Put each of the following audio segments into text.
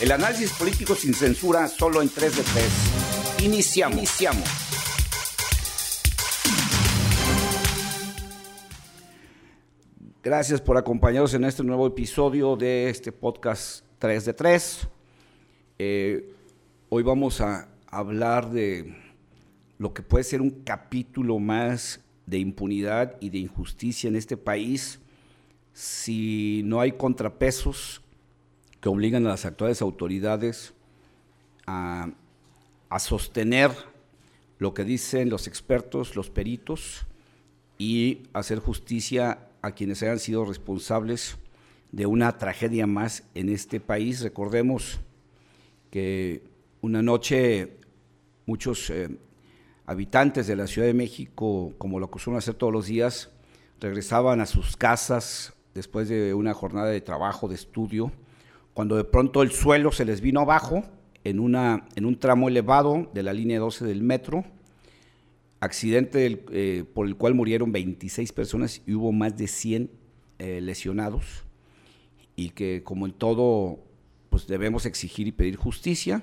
El análisis político sin censura solo en 3 de 3. Iniciamos. Iniciamos. Gracias por acompañarnos en este nuevo episodio de este podcast 3 de 3. Eh, hoy vamos a hablar de lo que puede ser un capítulo más de impunidad y de injusticia en este país si no hay contrapesos que obligan a las actuales autoridades a, sostener lo que dicen los expertos, los peritos, y hacer justicia a quienes hayan sido responsables de una tragedia más en este país. Recordemos que una noche muchos eh, habitantes de la Ciudad de México, como lo acostumbran hacer todos los días, regresaban a sus casas después de una jornada de trabajo, de estudio, cuando de pronto el suelo se les vino abajo en, una, en un tramo elevado de la línea 12 del metro, accidente eh, por el cual murieron 26 personas y hubo más de 100 eh, lesionados, y que como en todo, pues debemos exigir y pedir justicia.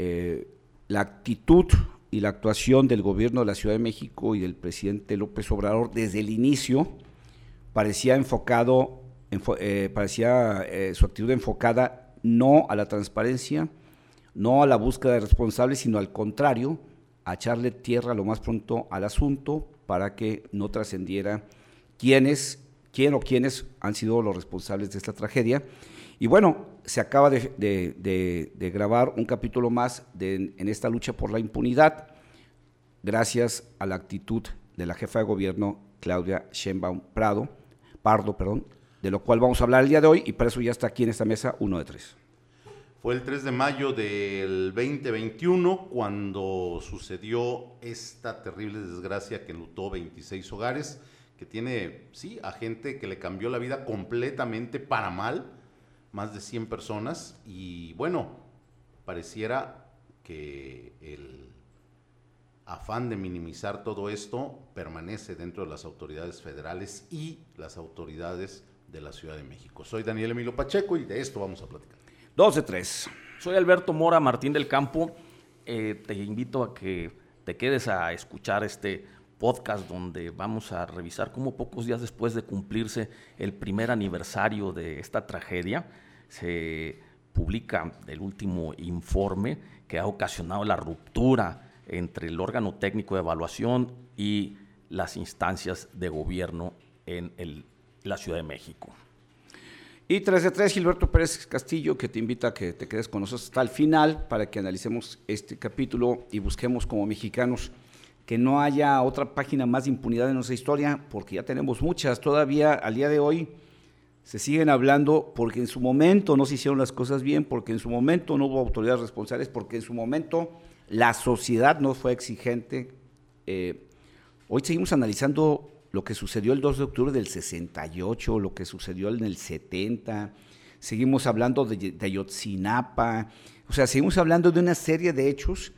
Eh, la actitud y la actuación del gobierno de la Ciudad de México y del presidente López Obrador desde el inicio parecía enfocado eh, parecía eh, su actitud enfocada no a la transparencia, no a la búsqueda de responsables, sino al contrario, a echarle tierra lo más pronto al asunto para que no trascendiera quiénes, quién o quiénes han sido los responsables de esta tragedia. Y bueno, se acaba de, grabar un capítulo más en esta lucha por la impunidad, gracias a la actitud de la jefa de gobierno, Claudia Sheinbaum Prado, Pardo, perdón, de lo cual vamos a hablar el día de hoy y por eso ya está aquí en esta mesa uno de tres. Fue el 3 de mayo del 2021 cuando sucedió esta terrible desgracia que lutó 26 hogares, que tiene, sí, a gente que le cambió la vida completamente para mal, más de 100 personas, y bueno, pareciera que el afán de minimizar todo esto permanece dentro de las autoridades federales y las autoridades de la Ciudad de México. Soy Daniel Emilio Pacheco y de esto vamos a platicar. Dos de tres. Soy Alberto Mora Martín del Campo. Eh, te invito a que te quedes a escuchar este podcast donde vamos a revisar cómo pocos días después de cumplirse el primer aniversario de esta tragedia, se publica el último informe que ha ocasionado la ruptura entre el órgano técnico de evaluación y las instancias de gobierno en el la Ciudad de México. Y 3 de 3, Gilberto Pérez Castillo, que te invita a que te quedes con nosotros hasta el final para que analicemos este capítulo y busquemos como mexicanos que no haya otra página más de impunidad en nuestra historia, porque ya tenemos muchas. Todavía al día de hoy se siguen hablando porque en su momento no se hicieron las cosas bien, porque en su momento no hubo autoridades responsables, porque en su momento la sociedad no fue exigente. Eh, hoy seguimos analizando lo que sucedió el 2 de octubre del 68, lo que sucedió en el 70, seguimos hablando de, de Ayotzinapa, o sea, seguimos hablando de una serie de hechos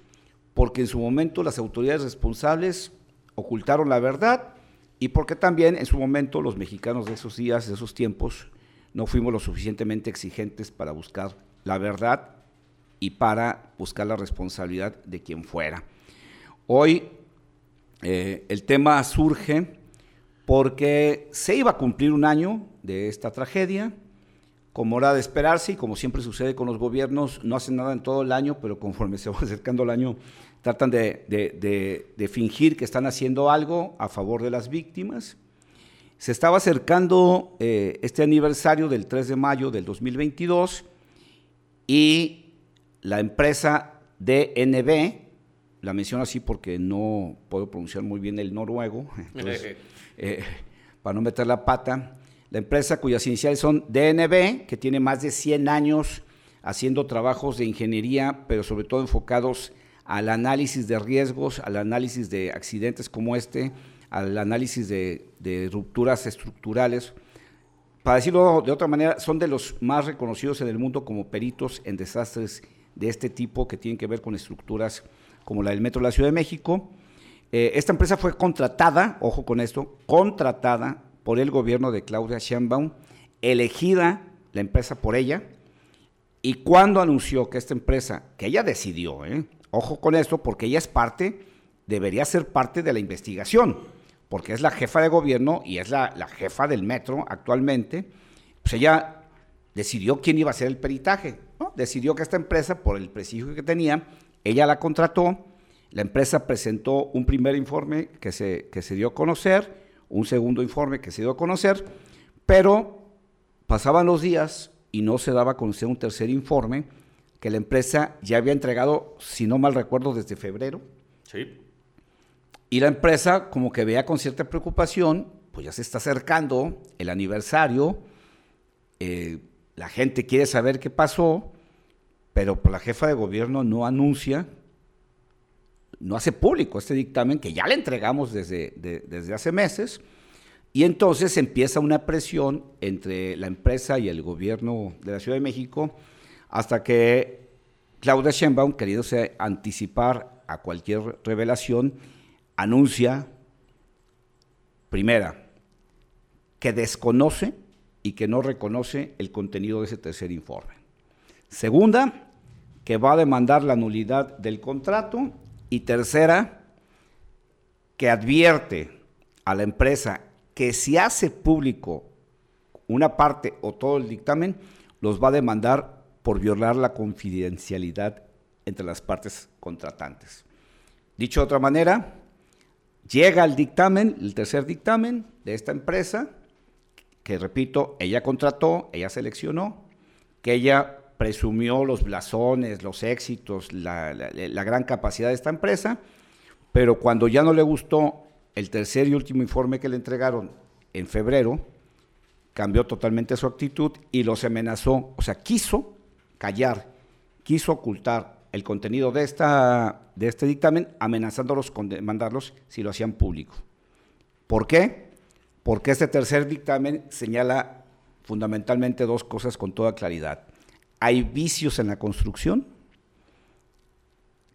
porque en su momento las autoridades responsables ocultaron la verdad y porque también en su momento los mexicanos de esos días, de esos tiempos, no fuimos lo suficientemente exigentes para buscar la verdad y para buscar la responsabilidad de quien fuera. Hoy eh, el tema surge porque se iba a cumplir un año de esta tragedia, como era de esperarse y como siempre sucede con los gobiernos, no hacen nada en todo el año, pero conforme se va acercando el año, tratan de, fingir que están haciendo algo a favor de las víctimas. Se estaba acercando eh, este aniversario del 3 de mayo del 2022 y la empresa DNB, la menciono así porque no puedo pronunciar muy bien el noruego, eh, para no meter la pata, la empresa cuyas iniciales son DNB, que tiene más de 100 años haciendo trabajos de ingeniería, pero sobre todo enfocados al análisis de riesgos, al análisis de accidentes como este, al análisis de, de rupturas estructurales. Para decirlo de otra manera, son de los más reconocidos en el mundo como peritos en desastres de este tipo que tienen que ver con estructuras como la del Metro de la Ciudad de México. Eh, esta empresa fue contratada, ojo con esto, contratada por el gobierno de Claudia Sheinbaum, elegida la empresa por ella, Y cuando anunció que esta empresa, que ella decidió, ¿eh? ojo con esto, porque ella es parte, debería ser parte de la investigación, porque es la jefa de gobierno y es la, jefa del metro actualmente, pues ella decidió quién iba a ser el peritaje. Decidió que esta empresa, por el prestigio que tenía, ella la contrató, la empresa presentó un primer informe que se, que se dio a conocer, un segundo informe que se dio a conocer, pero pasaban los días y no se daba a conocer un tercer informe que la empresa ya había entregado, si no mal recuerdo, desde febrero. Sí. Y la empresa como que veía con cierta preocupación, pues ya se está acercando el aniversario, eh, la gente quiere saber qué pasó, pero pues la jefa de gobierno no anuncia, no hace público este dictamen que ya le entregamos desde, de, desde hace meses, y entonces empieza una presión entre la empresa y el gobierno de la Ciudad de México hasta que Claudia Sheinbaum, queriéndose anticipar a cualquier revelación, anuncia, primera, que desconoce y que no reconoce el contenido de ese tercer informe. Segunda, que va a demandar la nulidad del contrato. Y tercera, que advierte a la empresa que si hace público una parte o todo el dictamen, los va a demandar por violar la confidencialidad entre las partes contratantes. Dicho de otra manera, llega el dictamen, el tercer dictamen de esta empresa, que repito, ella contrató, ella seleccionó, que ella presumió los blasones, los éxitos, la, la, gran capacidad de esta empresa, pero cuando ya no le gustó el tercer y último informe que le entregaron en febrero, cambió totalmente su actitud y los amenazó, o sea, quiso callar, quiso ocultar el contenido de, esta, de este dictamen, amenazándolos con demandarlos si lo hacían público. ¿Por qué? Porque este tercer dictamen señala fundamentalmente dos cosas con toda claridad. Hay vicios en la construcción,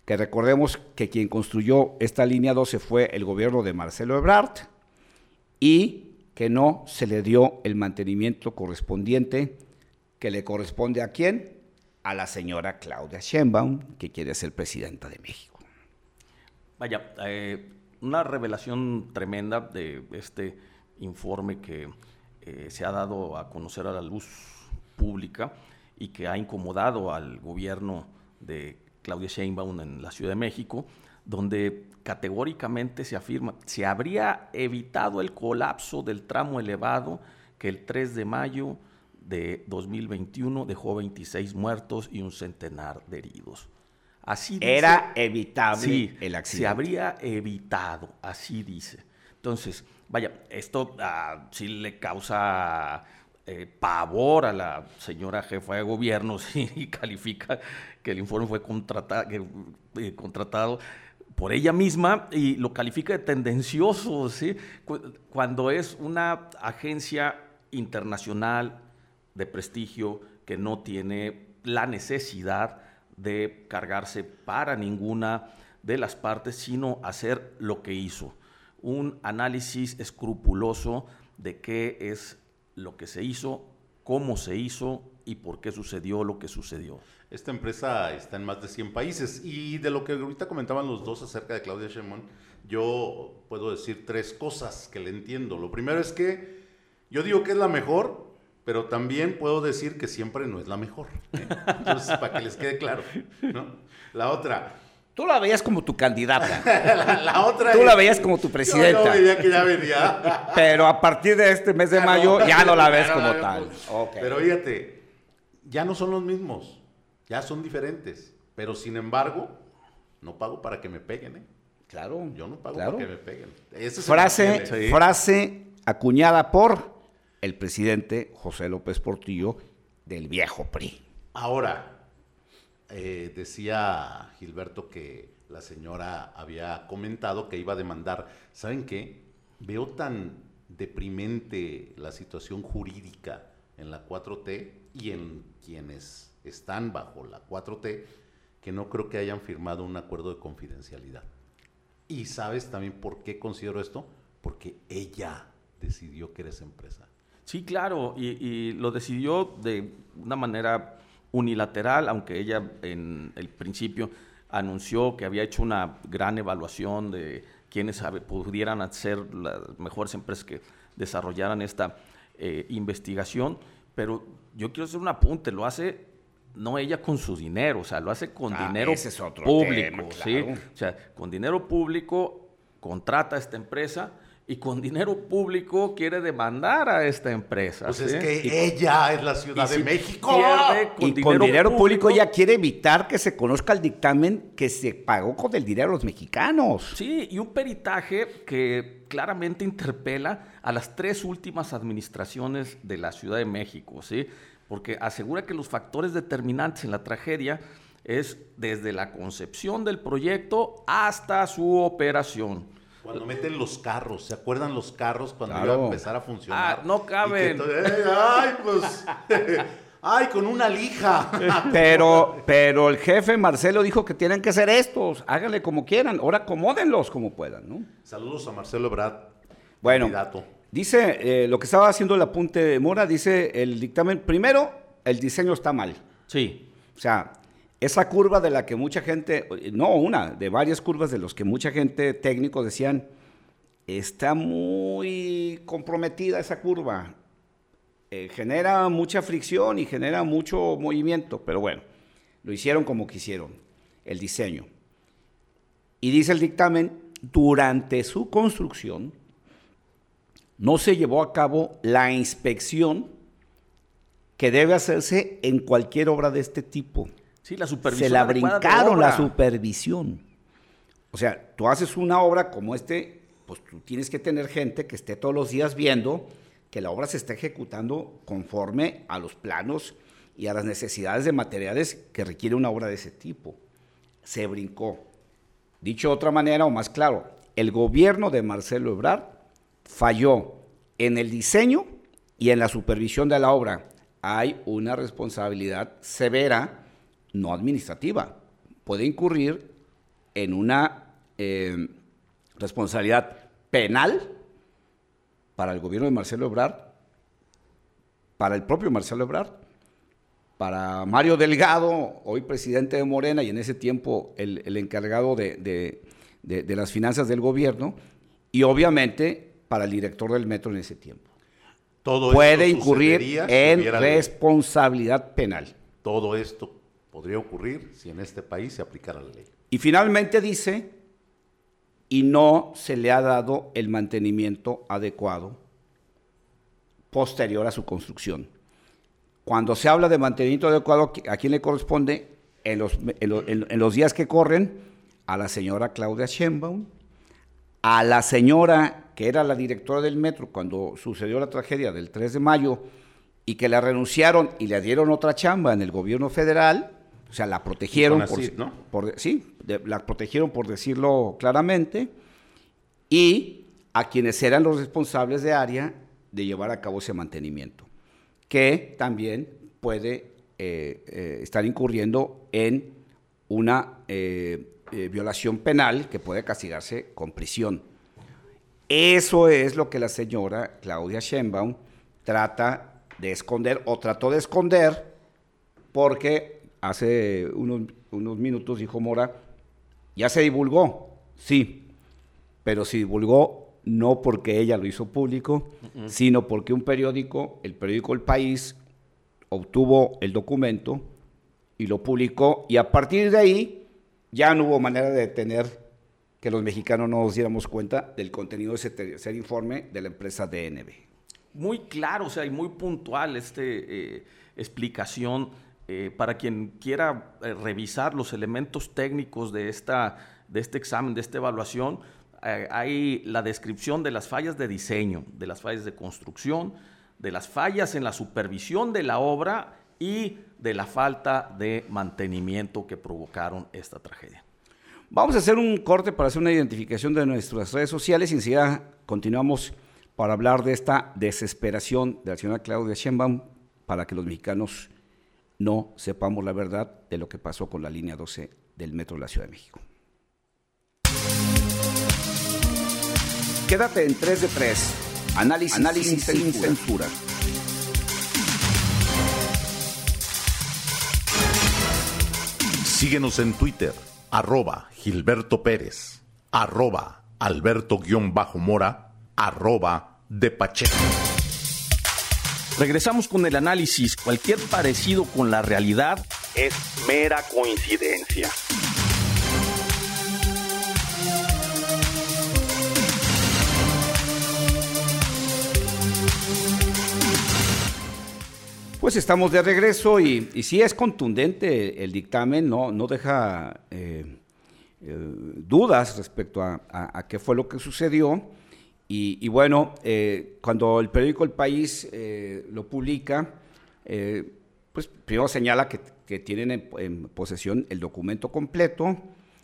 que recordemos que quien construyó esta línea 12 fue el gobierno de Marcelo Ebrard y que no se le dio el mantenimiento correspondiente que le corresponde a quién? A la señora Claudia Sheinbaum, que quiere ser presidenta de México. Vaya, eh, una revelación tremenda de este informe que eh, se ha dado a conocer a la luz pública y que ha incomodado al gobierno de Claudia Sheinbaum en la Ciudad de México, donde categóricamente se afirma, se habría evitado el colapso del tramo elevado que el 3 de mayo de 2021 dejó 26 muertos y un centenar de heridos. Así dice, Era evitable sí, el accidente. Se habría evitado, así dice. Entonces, vaya, esto uh, sí le causa eh, pavor a la señora jefa de gobierno si califica que el informe fue eh, contratado por ella misma y lo califica de tendencioso, cuando es una agencia internacional de prestigio que no tiene la necesidad de cargarse para ninguna de las partes, sino hacer lo que hizo, un análisis escrupuloso de qué es lo que se hizo, cómo se hizo y por qué sucedió lo que sucedió. Esta empresa está en más de 100 países y de lo que ahorita comentaban los dos acerca de Claudia Sheinbaum, yo puedo decir tres cosas que le entiendo. Lo primero es que yo digo que es la mejor, pero también puedo decir que siempre no es la mejor. ¿eh? Entonces, para que les quede claro. ¿no? La otra, Tú la veías como tu candidata. la, la, otra Tú es, la veías como tu presidenta. Yo no veía que ya venía. Pero a partir de este mes de Ya mayo no, ya no la ves no como la tal. vemos. Ok. Pero fíjate, ya no son los mismos, ya son diferentes. Pero sin embargo, no pago para que me peguen, ¿eh? claro. Yo no pago claro. para que me peguen. Frase, problema. frase acuñada por el presidente José López Portillo del viejo PRI. Ahora, eh, decía Gilberto que la señora había comentado que iba a demandar. ¿Saben qué? Veo tan deprimente la situación jurídica en la 4T y en quienes están bajo la 4T que no creo que hayan firmado un acuerdo de confidencialidad. Y sabes también por qué considero esto? Porque ella decidió que era esa empresa. Sí, claro, y, lo decidió de una manera unilateral, aunque ella en el principio anunció que había hecho una gran evaluación de quienes pudieran ser las mejores empresas que desarrollaran esta eh, investigación, pero yo quiero hacer un apunte, lo hace no ella con su dinero, o sea, lo hace con Ah, dinero es público, tema, ¿sí? claro. O sea, con dinero público contrata a esta empresa y con dinero público quiere demandar a esta empresa. Pues ¿sí? es que ella es la Ciudad de si México. pierde y con dinero público, ya quiere evitar que se conozca el dictamen que se pagó con el dinero de los mexicanos. Sí, y un peritaje que claramente interpela a las tres últimas administraciones de la Ciudad de México, ¿sí? Porque asegura que los factores determinantes en la tragedia es desde la concepción del proyecto hasta su operación. Cuando meten los carros, ¿se acuerdan los carros cuando Claro. iba a empezar a funcionar? Ah, no Y que caben. ¡Eh, ay, pues. ay, con una lija. Pero, pero el jefe Marcelo dijo que tienen que ser estos, háganle como quieran, ahora acomódenlos como puedan, ¿no? Saludos a Marcelo Ebrard, Bueno, candidato. dice, eh, lo que estaba haciendo el apunte de Mora, dice el dictamen, primero, el diseño está mal. Sí, O sea, esa curva de la que mucha gente, no una, de varias curvas de los que mucha gente técnico decían, está muy comprometida esa curva. Eh, genera mucha fricción y genera mucho movimiento, pero bueno, lo hicieron como quisieron, el diseño. Y dice el dictamen, durante su construcción no se llevó a cabo la inspección que debe hacerse en cualquier obra de este tipo. Sí, la supervisión. Se la brincaron la supervisión. O sea, tú haces una obra como este, pues tú tienes que tener gente que esté todos los días viendo que la obra se está ejecutando conforme a los planos y a las necesidades de materiales que requiere una obra de ese tipo. Se brincó. Dicho de otra manera o más claro, el gobierno de Marcelo Ebrard falló en el diseño y en la supervisión de la obra. Hay una responsabilidad severa, no administrativa. Puede incurrir en una eh, responsabilidad penal para el gobierno de Marcelo Ebrard, para el propio Marcelo Ebrard, para Mario Delgado, hoy presidente de Morena y en ese tiempo el, el encargado de, de- de- de las finanzas del gobierno, y obviamente para el director del metro en ese tiempo. Todo Puede incurrir en responsabilidad penal. Todo esto podría ocurrir si en este país se aplicara la ley. Y finalmente dice, y no se le ha dado el mantenimiento adecuado posterior a su construcción. Cuando se habla de mantenimiento adecuado, ¿a quién le corresponde? En los, días que corren, a la señora Claudia Sheinbaum, a la señora que era la directora del metro cuando sucedió la tragedia del 3 de mayo y que la renunciaron y le dieron otra chamba en el gobierno federal, o sea, la protegieron, por, Infonavit, ¿no? por- sí, de- la protegieron por decirlo claramente, y a quienes eran los responsables de área de llevar a cabo ese mantenimiento, que también puede eh, eh, estar incurriendo en una eh, eh, violación penal que puede castigarse con prisión. Eso es lo que la señora Claudia Sheinbaum trata de esconder o trató de esconder porque hace unos, unos minutos dijo Mora, ya se divulgó, sí, pero se divulgó no porque ella lo hizo público, sino porque un periódico, el periódico El País, obtuvo el documento y lo publicó y a partir de ahí ya no hubo manera de detener que los mexicanos no nos diéramos cuenta del contenido de ese tercer informe de la empresa DNB. muy claro, o sea, y muy puntual esta explicación eh, para quien quiera eh, revisar los elementos técnicos de, esta, de este examen, de esta evaluación. eh, hay la descripción de las fallas de diseño, de las fallas de construcción, de las fallas en la supervisión de la obra y de la falta de mantenimiento que provocaron esta tragedia. Vamos a hacer un corte para hacer una identificación de nuestras redes sociales y enseguida continuamos para hablar de esta desesperación de la señora Claudia Sheinbaum para que los mexicanos no sepamos la verdad de lo que pasó con la línea 12 del metro de la Ciudad de México. Quédate en 3 de 3. Análisis, Análisis sin, censura. Síguenos en Twitter, arroba Gilberto Pérez, arroba Alberto-Mora, arroba de Pacheco. Regresamos con el análisis. Cualquier parecido con la realidad es mera coincidencia. Pues estamos de regreso y, y sí es contundente el dictamen, no, no deja eh, eh, dudas respecto a, qué fue lo que sucedió. Y, bueno, eh, cuando el periódico El País lo publica, pues primero señala que, tienen en, en, posesión el documento completo.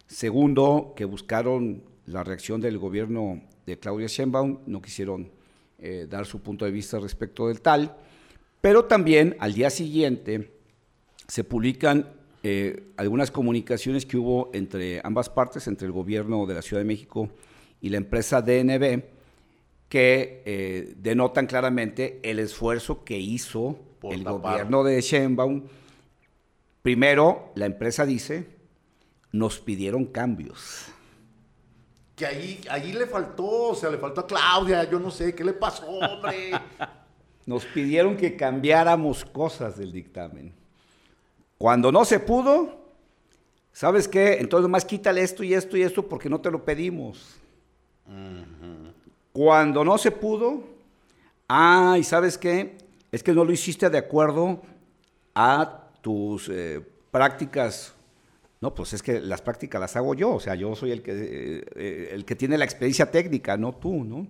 Segundo, que buscaron la reacción del gobierno de Claudia Sheinbaum, no quisieron dar su punto de vista respecto del tal. Pero también al día siguiente se publican eh, algunas comunicaciones que hubo entre ambas partes, entre el gobierno de la Ciudad de México y la empresa DNB, que eh, denotan claramente el esfuerzo que hizo el gobierno de Sheinbaum. Primero, la empresa dice, nos pidieron cambios. Que ahí, ahí le faltó, o sea, le faltó a Claudia, yo no sé, ¿qué le pasó, hombre? nos pidieron que cambiáramos cosas del dictamen. Cuando no se pudo, ¿sabes qué? Entonces más quítale esto y esto y esto porque no te lo pedimos. Cuando no se pudo, ah, y ¿sabes qué? Es que no lo hiciste de acuerdo a tus eh, prácticas. No, pues es que las prácticas las hago yo, o sea, yo soy el que, eh, eh, el que tiene la experiencia técnica, no tú, ¿no?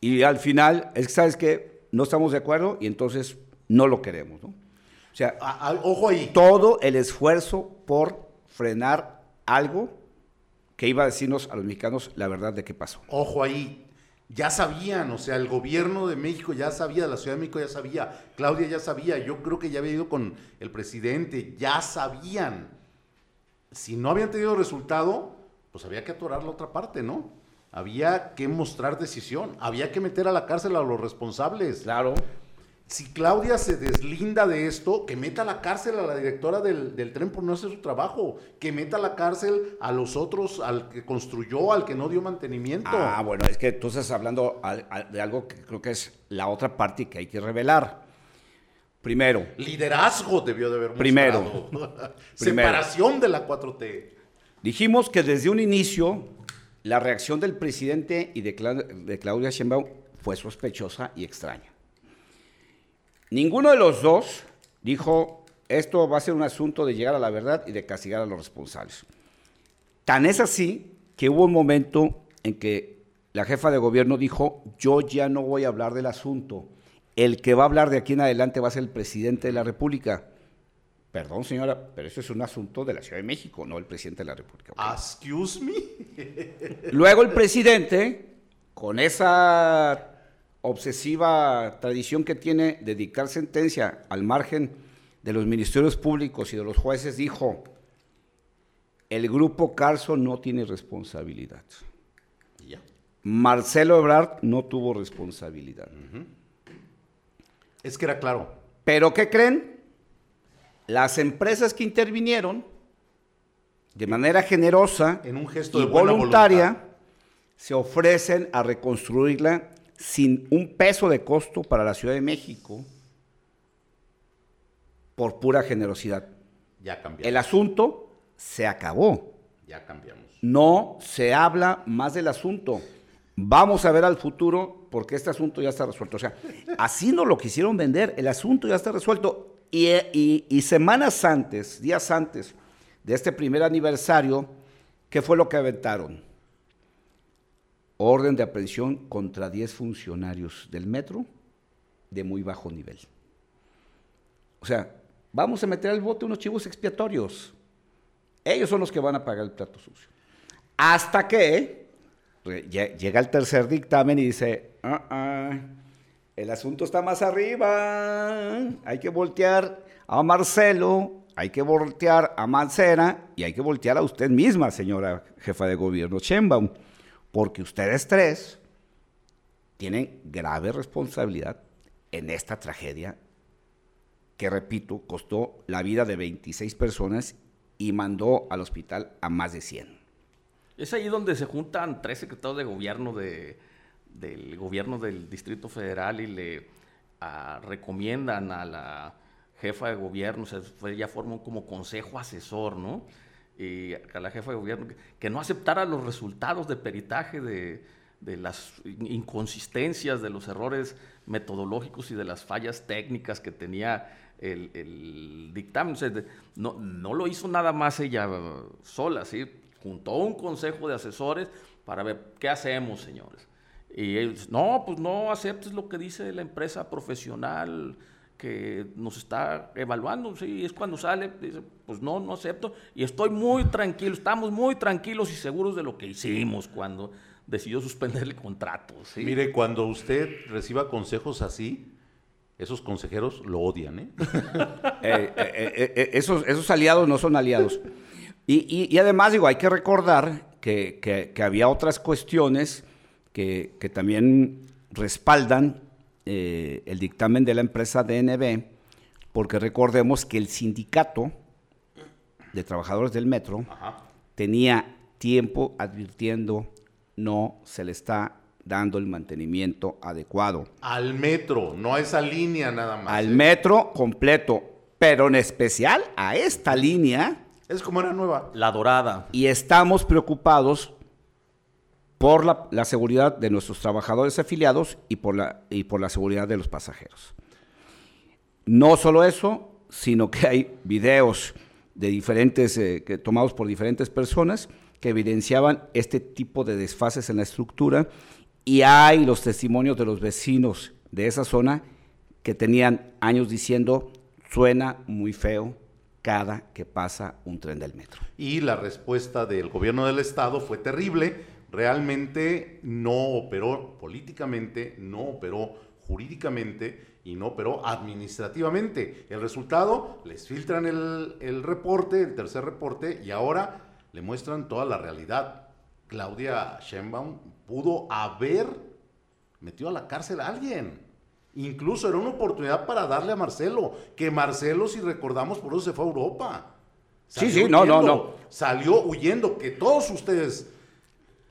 Y al final, es que, ¿sabes qué? no estamos de acuerdo y entonces no lo queremos, ¿no? O sea, ojo ahí. Todo el esfuerzo por frenar algo que iba a decirnos a los mexicanos la verdad de qué pasó. Ojo ahí. Ya sabían, o sea, el gobierno de México ya sabía, la Ciudad de México ya sabía, Claudia ya sabía, yo creo que ya había ido con el presidente, ya sabían. Si no habían tenido resultado, pues había que atorar la otra parte, ¿no? había que mostrar decisión, había que meter a la cárcel a los responsables. Claro. Si Claudia se deslinda de esto, que meta a la cárcel a la directora del, tren por no hacer su trabajo, que meta a la cárcel a los otros, al que construyó, al que no dio mantenimiento. Ah, bueno, es que tú estás hablando de algo que creo que es la otra parte que hay que revelar. Primero. Liderazgo debió de haber Primero. Separación de la 4T. Dijimos que desde un inicio la reacción del presidente y de, Claudia Sheinbaum fue sospechosa y extraña. Ninguno de los dos dijo, esto va a ser un asunto de llegar a la verdad y de castigar a los responsables. Tan es así que hubo un momento en que la jefa de gobierno dijo, yo ya no voy a hablar del asunto, el que va a hablar de aquí en adelante va a ser el presidente de la República. Perdón, señora, pero eso es un asunto de la Ciudad de México, no el presidente de la República. Excuse me. Luego el presidente, con esa obsesiva tradición que tiene de dictar sentencia al margen de los ministerios públicos y de los jueces, dijo, el grupo Carso no tiene responsabilidad. Marcelo Ebrard no tuvo responsabilidad. Es que era claro. ¿Pero qué creen? las empresas que intervinieron de manera generosa en un gesto y voluntaria se ofrecen a reconstruirla sin un peso de costo para la Ciudad de México por pura generosidad. Ya cambió. El asunto se acabó. Ya cambiamos. No se habla más del asunto. Vamos a ver al futuro porque este asunto ya está resuelto. O sea, así no lo quisieron vender. El asunto ya está resuelto. Y, semanas antes, días antes de este primer aniversario, ¿qué fue lo que aventaron? Orden de aprehensión contra 10 funcionarios del metro de muy bajo nivel. O sea, vamos a meter al bote unos chivos expiatorios. Ellos son los que van a pagar el plato sucio. Hasta que llega el tercer dictamen y dice, ah, ah el asunto está más arriba. Hay que voltear a Marcelo, hay que voltear a Mancera y hay que voltear a usted misma, señora jefa de gobierno Sheinbaum, porque ustedes tres tienen grave responsabilidad en esta tragedia que, repito, costó la vida de 26 personas y mandó al hospital a más de 100. Es ahí donde se juntan tres secretarios de gobierno de, del gobierno del Distrito Federal y le ah, recomiendan a la jefa de gobierno, o sea, ya forman como consejo asesor, ¿no? Y a la jefa de gobierno que, no aceptara los resultados de peritaje de, de, las inconsistencias, de los errores metodológicos y de las fallas técnicas que tenía el, el dictamen. O sea, no, no lo hizo nada más ella sola, ¿sí? Juntó un consejo de asesores para ver qué hacemos, señores. Y ellos, no, pues no aceptes lo que dice la empresa profesional que nos está evaluando. Sí, es cuando sale, dice, pues no, no acepto. Y estoy muy tranquilo, estamos muy tranquilos y seguros de lo que hicimos cuando decidió suspender el contrato. Mire, cuando usted reciba consejos así, esos consejeros lo odian, ¿eh? Eh, eh, esos, esos aliados no son aliados. Y, además, digo, hay que recordar que, había otras cuestiones que, que también respaldan eh, el dictamen de la empresa DNB, porque recordemos que el sindicato de trabajadores del metro tenía tiempo advirtiendo no se le está dando el mantenimiento adecuado. Al metro, no a esa línea nada más. Al ¿eh? metro completo, pero en especial a esta línea. Es como era nueva. La dorada. Y estamos preocupados por la, seguridad de nuestros trabajadores afiliados y por, la, y por la seguridad de los pasajeros. No solo eso, sino que hay videos de diferentes, eh, tomados por diferentes personas que evidenciaban este tipo de desfases en la estructura y hay los testimonios de los vecinos de esa zona que tenían años diciendo suena muy feo cada que pasa un tren del metro. Y la respuesta del gobierno del estado fue terrible realmente no operó políticamente, no operó jurídicamente y no operó administrativamente. El resultado, les filtran el, reporte, el tercer reporte, y ahora le muestran toda la realidad. Claudia Sheinbaum pudo haber metido a la cárcel a alguien. Incluso era una oportunidad para darle a Marcelo, que Marcelo, si recordamos, por eso se fue a Europa. sí, sí, no, no, no. Salió huyendo, que todos ustedes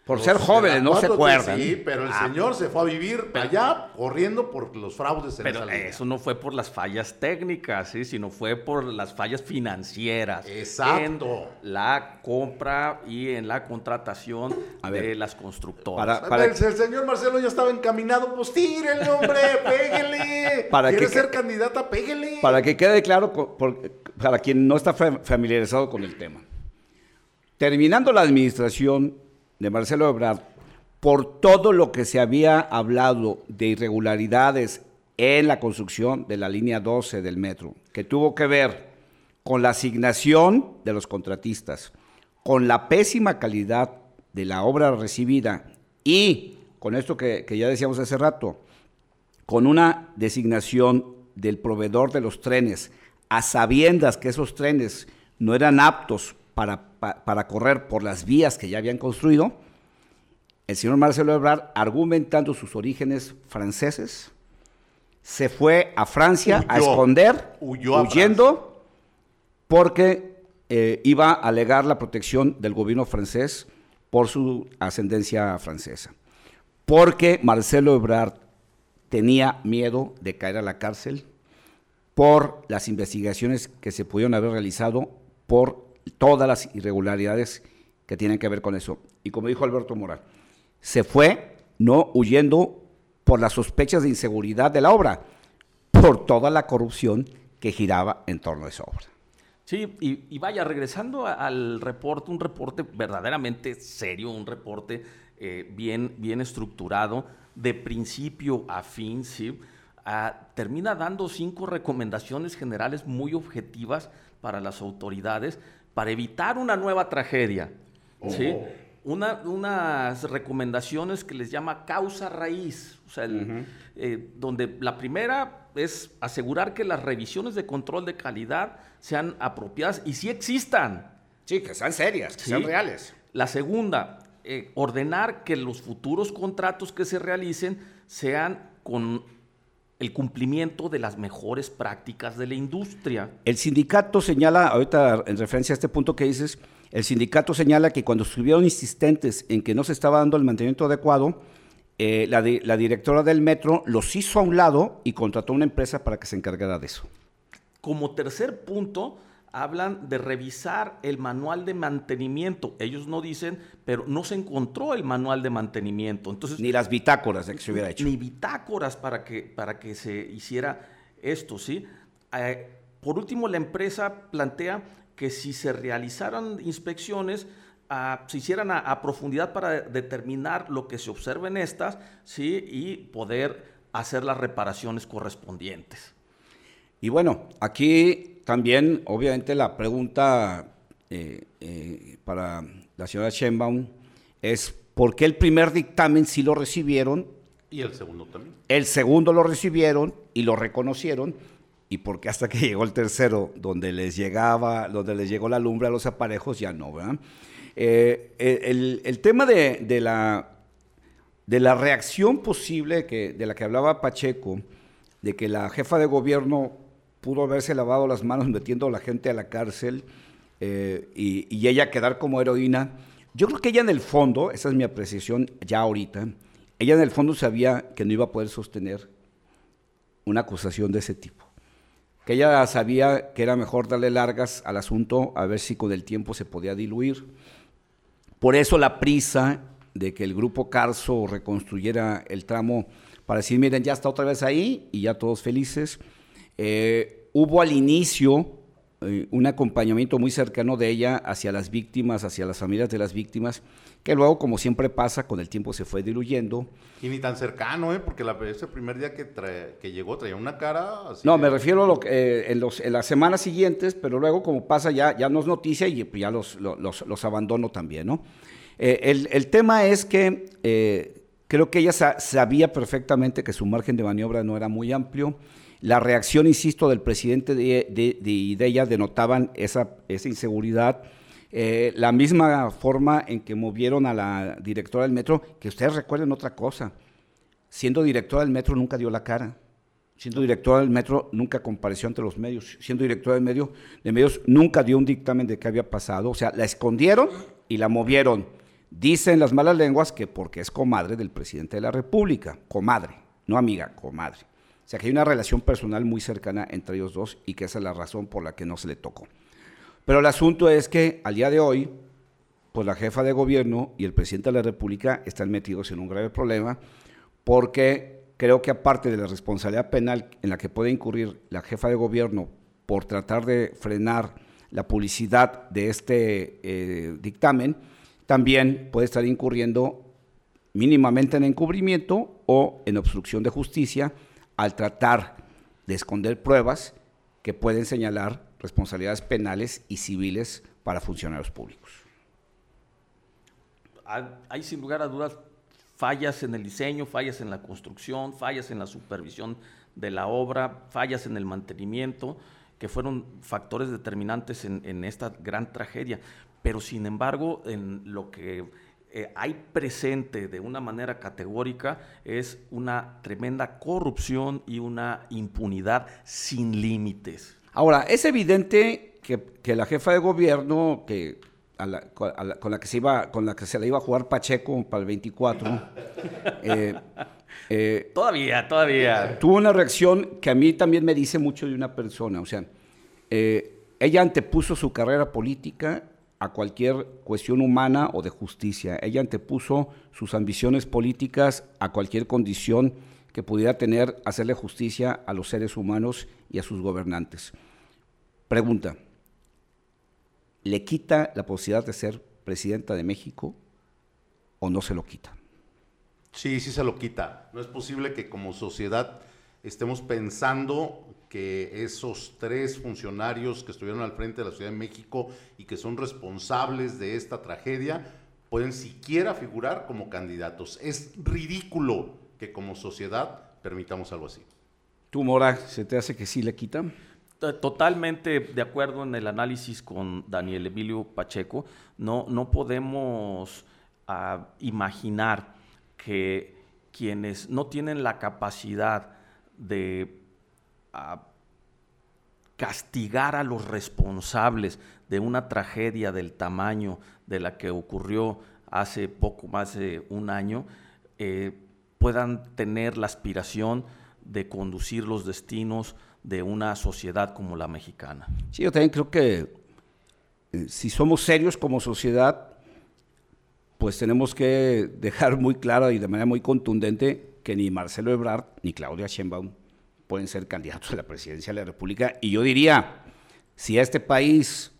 por ser jóvenes, no se acuerdan. Sí, pero el ah, señor se fue a vivir allá corriendo por los fraudes en Pero eso no fue por las fallas técnicas, ¿sí? sino fue por las fallas financieras. Exacto. En la compra y en la contratación de las constructoras. Para, El, señor Marcelo ya estaba encaminado, pues tírenle, hombre, péguele. Para ¿Quiere ser candidata? Péguele. Para que quede claro, para quien no está familiarizado con el tema. Terminando la administración de Marcelo Ebrard, por todo lo que se había hablado de irregularidades en la construcción de la línea 12 del metro, que tuvo que ver con la asignación de los contratistas, con la pésima calidad de la obra recibida y con esto que, ya decíamos hace rato, con una designación del proveedor de los trenes a sabiendas que esos trenes no eran aptos para, para, correr por las vías que ya habían construido, el señor Marcelo Ebrard, argumentando sus orígenes franceses, se fue a Francia a esconder, huyendo, porque eh, iba a alegar la protección del gobierno francés por su ascendencia francesa. Porque Marcelo Ebrard tenía miedo de caer a la cárcel por las investigaciones que se pudieron haber realizado por todas las irregularidades que tienen que ver con eso. Y como dijo Alberto Moral, se fue no huyendo por las sospechas de inseguridad de la obra, por toda la corrupción que giraba en torno a esa obra. Sí, y, vaya, regresando al reporte, un reporte verdaderamente serio, un reporte eh, bien, bien estructurado, de principio a fin, ¿sí? Ah, termina dando cinco recomendaciones generales muy objetivas para las autoridades para evitar una nueva tragedia. ¿sí? Una, unas recomendaciones que les llama causa raíz, o sea, eh, donde la primera es asegurar que las revisiones de control de calidad sean apropiadas y sí existan. Sí, que sean serias, que sean reales. La segunda, eh, ordenar que los futuros contratos que se realicen sean con el cumplimiento de las mejores prácticas de la industria. El sindicato señala, ahorita en referencia a este punto que dices, el sindicato señala que cuando estuvieron insistentes en que no se estaba dando el mantenimiento adecuado, eh, la, la directora del metro los hizo a un lado y contrató una empresa para que se encargara de eso. Como tercer punto, hablan de revisar el manual de mantenimiento. Ellos no dicen, pero no se encontró el manual de mantenimiento. Entonces, ni las bitácoras de que se hubiera hecho. Ni bitácoras para que, para que se hiciera esto, ¿sí? Eh, por último, la empresa plantea que si se realizaran inspecciones, ah, se hicieran a, profundidad para determinar lo que se observa en estas, ¿sí? Y poder hacer las reparaciones correspondientes. Y bueno, aquí también, obviamente, la pregunta eh, eh, para la señora Sheinbaum es ¿por qué el primer dictamen sí lo recibieron? Y el segundo también. El segundo lo recibieron y lo reconocieron. ¿Y por qué hasta que llegó el tercero, donde les llegaba, donde les llegó la lumbre a los aparejos, ya no, ¿verdad? Eh, el, tema de, la, de la reacción posible que, de la que hablaba Pacheco, de que la jefa de gobierno pudo haberse lavado las manos metiendo a la gente a la cárcel eh, y, ella quedar como heroína. Yo creo que ella en el fondo, esa es mi apreciación ya ahorita, ella en el fondo sabía que no iba a poder sostener una acusación de ese tipo. Que ella sabía que era mejor darle largas al asunto a ver si con el tiempo se podía diluir. Por eso la prisa de que el grupo Carso reconstruyera el tramo para decir, miren, ya está otra vez ahí y ya todos felices. Eh, hubo al inicio eh, un acompañamiento muy cercano de ella hacia las víctimas, hacia las familias de las víctimas, que luego, como siempre pasa, con el tiempo se fue diluyendo. Y ni tan cercano, ¿eh? Porque la, ese primer día que, que llegó traía una cara así No, me refiero a lo que, eh, en, los, en, las semanas siguientes, pero luego, como pasa, ya, ya no es noticia y pues, ya los, los, los abandono también, ¿no? el, el, tema es que creo que ella sabía perfectamente que su margen de maniobra no era muy amplio la reacción, insisto, del presidente de, de, ella denotaban esa, inseguridad. Eh, la misma forma en que movieron a la directora del metro, que ustedes recuerden otra cosa, siendo directora del metro nunca dio la cara, siendo directora del metro nunca compareció ante los medios, siendo directora del medio, de medios nunca dio un dictamen de qué había pasado, o sea, la escondieron y la movieron. Dicen las malas lenguas que porque es comadre del presidente de la República, comadre, no amiga, comadre. O sea que hay una relación personal muy cercana entre ellos dos y que esa es la razón por la que no se le tocó. Pero el asunto es que al día de hoy, pues la jefa de gobierno y el presidente de la República están metidos en un grave problema porque creo que aparte de la responsabilidad penal en la que puede incurrir la jefa de gobierno por tratar de frenar la publicidad de este eh, dictamen, también puede estar incurriendo mínimamente en encubrimiento o en obstrucción de justicia al tratar de esconder pruebas que pueden señalar responsabilidades penales y civiles para funcionarios públicos. Hay sin lugar a dudas fallas en el diseño, fallas en la construcción, fallas en la supervisión de la obra, fallas en el mantenimiento, que fueron factores determinantes en, en esta gran tragedia. Pero sin embargo, en lo que eh, hay presente de una manera categórica es una tremenda corrupción y una impunidad sin límites. Ahora, es evidente que, la jefa de gobierno, que con la que se iba, con la que se la iba a jugar Pacheco para el 24, eh, eh, todavía, todavía. Tuvo una reacción que a mí también me dice mucho de una persona. O sea, ella antepuso su carrera política a cualquier cuestión humana o de justicia. Ella antepuso sus ambiciones políticas a cualquier condición que pudiera tener hacerle justicia a los seres humanos y a sus gobernantes. Pregunta, ¿le quita la posibilidad de ser presidenta de México o no se lo quita? Sí, sí se lo quita. No es posible que como sociedad estemos pensando que esos tres funcionarios que estuvieron al frente de la Ciudad de México y que son responsables de esta tragedia pueden siquiera figurar como candidatos. Es ridículo que como sociedad permitamos algo así. ¿Tú, Mora, se te hace que sí le quitan? Totalmente de acuerdo en el análisis con Daniel Emilio Pacheco. No, no podemos ah, imaginar que quienes no tienen la capacidad de ah, castigar a los responsables de una tragedia del tamaño de la que ocurrió hace poco más de un año, eh, puedan tener la aspiración de conducir los destinos de una sociedad como la mexicana. Sí, yo también creo que eh, si somos serios como sociedad, pues tenemos que dejar muy claro y de manera muy contundente que ni Marcelo Ebrard ni Claudia Sheinbaum pueden ser candidatos a la presidencia de la República. Y yo diría, si este país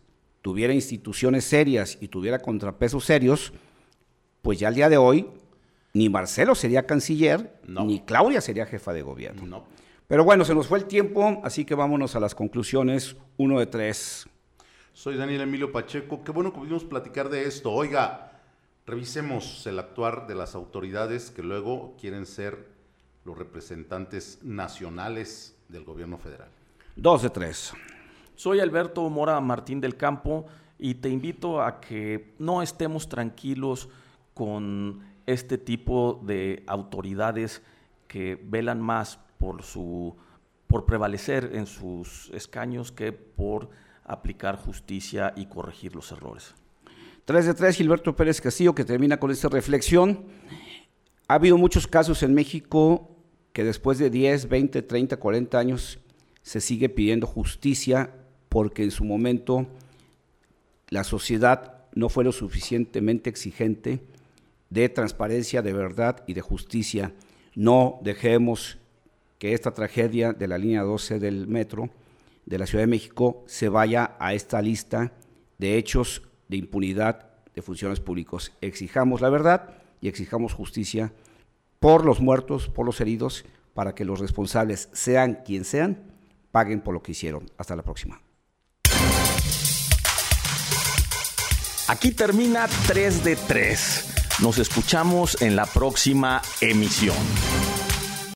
tuviera instituciones serias y tuviera contrapesos serios, pues ya al día de hoy ni Marcelo sería canciller, ni Claudia sería jefa de gobierno. Pero bueno, se nos fue el tiempo, así que vámonos a las conclusiones, uno de tres. Soy Daniel Emilio Pacheco, qué bueno que pudimos platicar de esto. Oiga, revisemos el actuar de las autoridades que luego quieren ser los representantes nacionales del gobierno federal. Dos de tres. Soy Alberto Mora Martín del Campo y te invito a que no estemos tranquilos con este tipo de autoridades que velan más por su por prevalecer en sus escaños que por aplicar justicia y corregir los errores. Tres de tres, Gilberto Pérez Castillo, que termina con esta reflexión. Ha habido muchos casos en México que después de 10, 20, 30, 40 años se sigue pidiendo justicia porque en su momento la sociedad no fue lo suficientemente exigente de transparencia, de verdad y de justicia. No dejemos que esta tragedia de la línea 12 del metro de la Ciudad de México se vaya a esta lista de hechos de impunidad de funciones públicos. Exijamos la verdad y exijamos justicia por los muertos, por los heridos, para que los responsables, sean quien sean, paguen por lo que hicieron. Hasta la próxima. Aquí termina 3 de 3. Nos escuchamos en la próxima emisión.